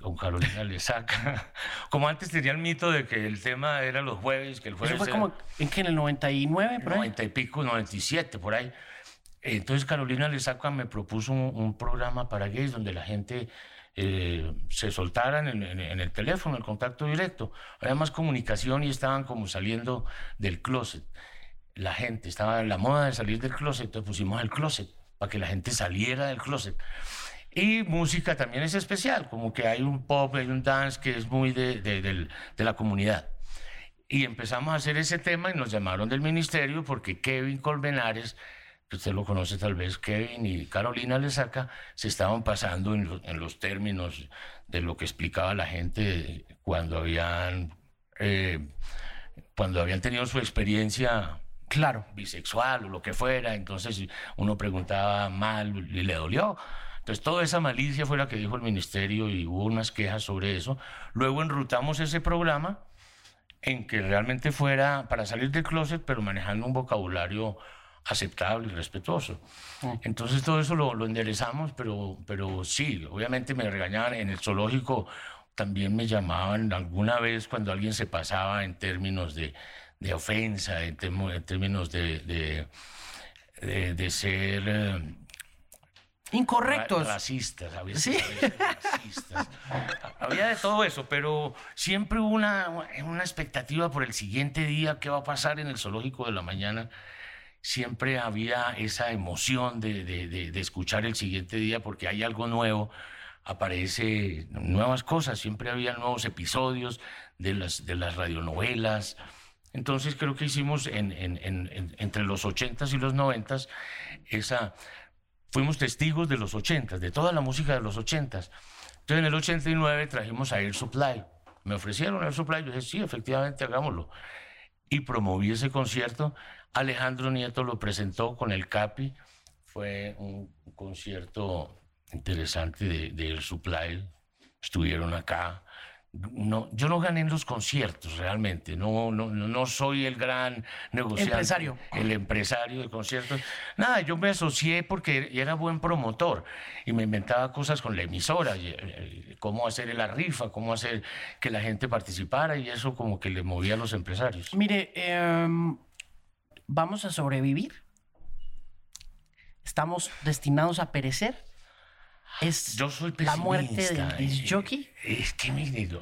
con Carolina le saca. [LAUGHS] Como antes tenía el mito de que el tema era los jueves, que el jueves Eso fue era como en que en el 99, por ahí. 90 y pico, 97, por ahí. Entonces Carolina Lesaca me propuso un, un programa para gays donde la gente eh, se soltara en en- en el teléfono, el contacto directo. Había más comunicación y estaban como saliendo del closet. La gente estaba en la moda de salir del closet, entonces pusimos el closet para que la gente saliera del closet. Y música también es especial, como que hay un pop, hay un dance que es muy de, de- del- de la comunidad. Y empezamos a hacer ese tema y nos llamaron del ministerio porque Kevin Colmenares, que usted lo conoce tal vez, Kevin y Carolina Lesaca, se estaban pasando en, lo- en los términos de lo que explicaba la gente cuando habían, eh, cuando habían tenido su experiencia Claro. bisexual o lo que fuera, entonces uno preguntaba mal y le dolió. Entonces toda esa malicia fue la que dijo el ministerio y hubo unas quejas sobre eso. Luego enrutamos ese programa en que realmente fuera para salir del closet, pero manejando un vocabulario aceptable y respetuoso. Entonces todo eso lo, lo enderezamos, pero, pero sí, obviamente me regañaban en el zoológico, también me llamaban alguna vez cuando alguien se pasaba en términos de, de ofensa, en, en términos de, de, de- de ser... eh, Incorrectos. Ra- Racistas, a veces, Sí. racistas. [LAUGHS] Había de todo eso, pero siempre hubo una, una expectativa por el siguiente día, qué va a pasar en el zoológico de la mañana. Siempre había esa emoción de, de- de- escuchar el siguiente día porque hay algo nuevo, aparece nuevas cosas, siempre había nuevos episodios de las, de las radionovelas. Entonces creo que hicimos en- en- en- en- entre los 80s y los 90s esa, fuimos testigos de los 80s, de toda la música de los 80s. Entonces en el 89 trajimos a Air Supply. Me ofrecieron Air Supply, yo dije, sí, efectivamente, hagámoslo. Y promoví ese concierto. Alejandro Nieto lo presentó con el Capi. Fue un concierto interesante de, de Air Supply. Estuvieron acá. No, yo no gané en los conciertos realmente, no, no, no soy el gran negociante, Empresario. el empresario de conciertos. Nada, yo me asocié porque era buen promotor y me inventaba cosas con la emisora, eh, cómo hacer la rifa, cómo hacer que la gente participara y eso como que le movía a los empresarios. Mire, em, vamos a sobrevivir. Estamos destinados a perecer. Es Yo soy la muerte del disc eh, jockey. Es que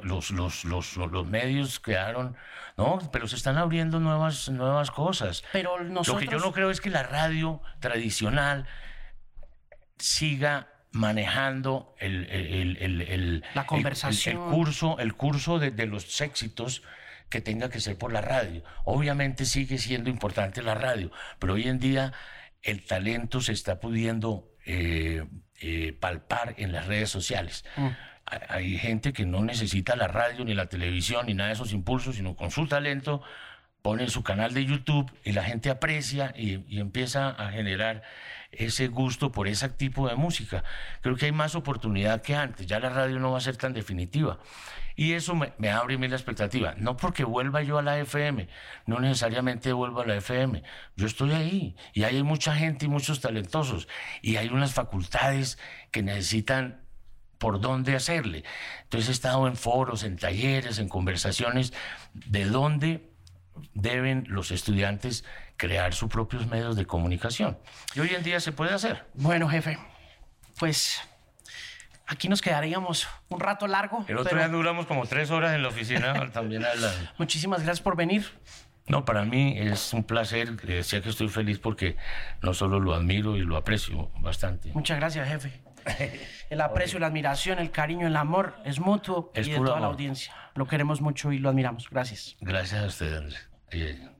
los, los, los, los medios quedaron, no, pero se están abriendo nuevas, nuevas cosas. Pero Lo nosotros. que yo no creo es que la radio tradicional siga manejando el, el- el- La conversación. el, el curso, el curso de, de los éxitos que tenga que ser por la radio. Obviamente sigue siendo importante la radio, pero hoy en día el talento se está pudiendo eh, eh, palpar en las redes sociales. Mm. Hay gente que no necesita la radio, ni la televisión, ni nada de esos impulsos, sino con su talento pone su canal de YouTube y la gente aprecia y, empieza a generar ese gusto por ese tipo de música. Creo que hay más oportunidad que antes, ya la radio no va a ser tan definitiva. Y eso me, me abre la expectativa. No porque vuelva yo a la FM, no necesariamente vuelvo a la FM. Yo estoy ahí y hay mucha gente y muchos talentosos y hay unas facultades que necesitan por dónde hacerle. Entonces he estado en foros, en talleres, en conversaciones de dónde deben los estudiantes crear sus propios medios de comunicación. Y hoy en día se puede hacer. Bueno, jefe, pues aquí nos quedaríamos un rato largo. El otro día duramos como tres horas en la oficina [LAUGHS] también hablando. Muchísimas gracias por venir. No, para mí es un placer. decía que estoy feliz porque no solo lo admiro y lo aprecio bastante. Muchas gracias, jefe. [LAUGHS] El aprecio, la admiración, el cariño, el amor es mutuo es y de toda la audiencia. Lo queremos mucho y lo admiramos. Gracias. Gracias a usted, Andrés.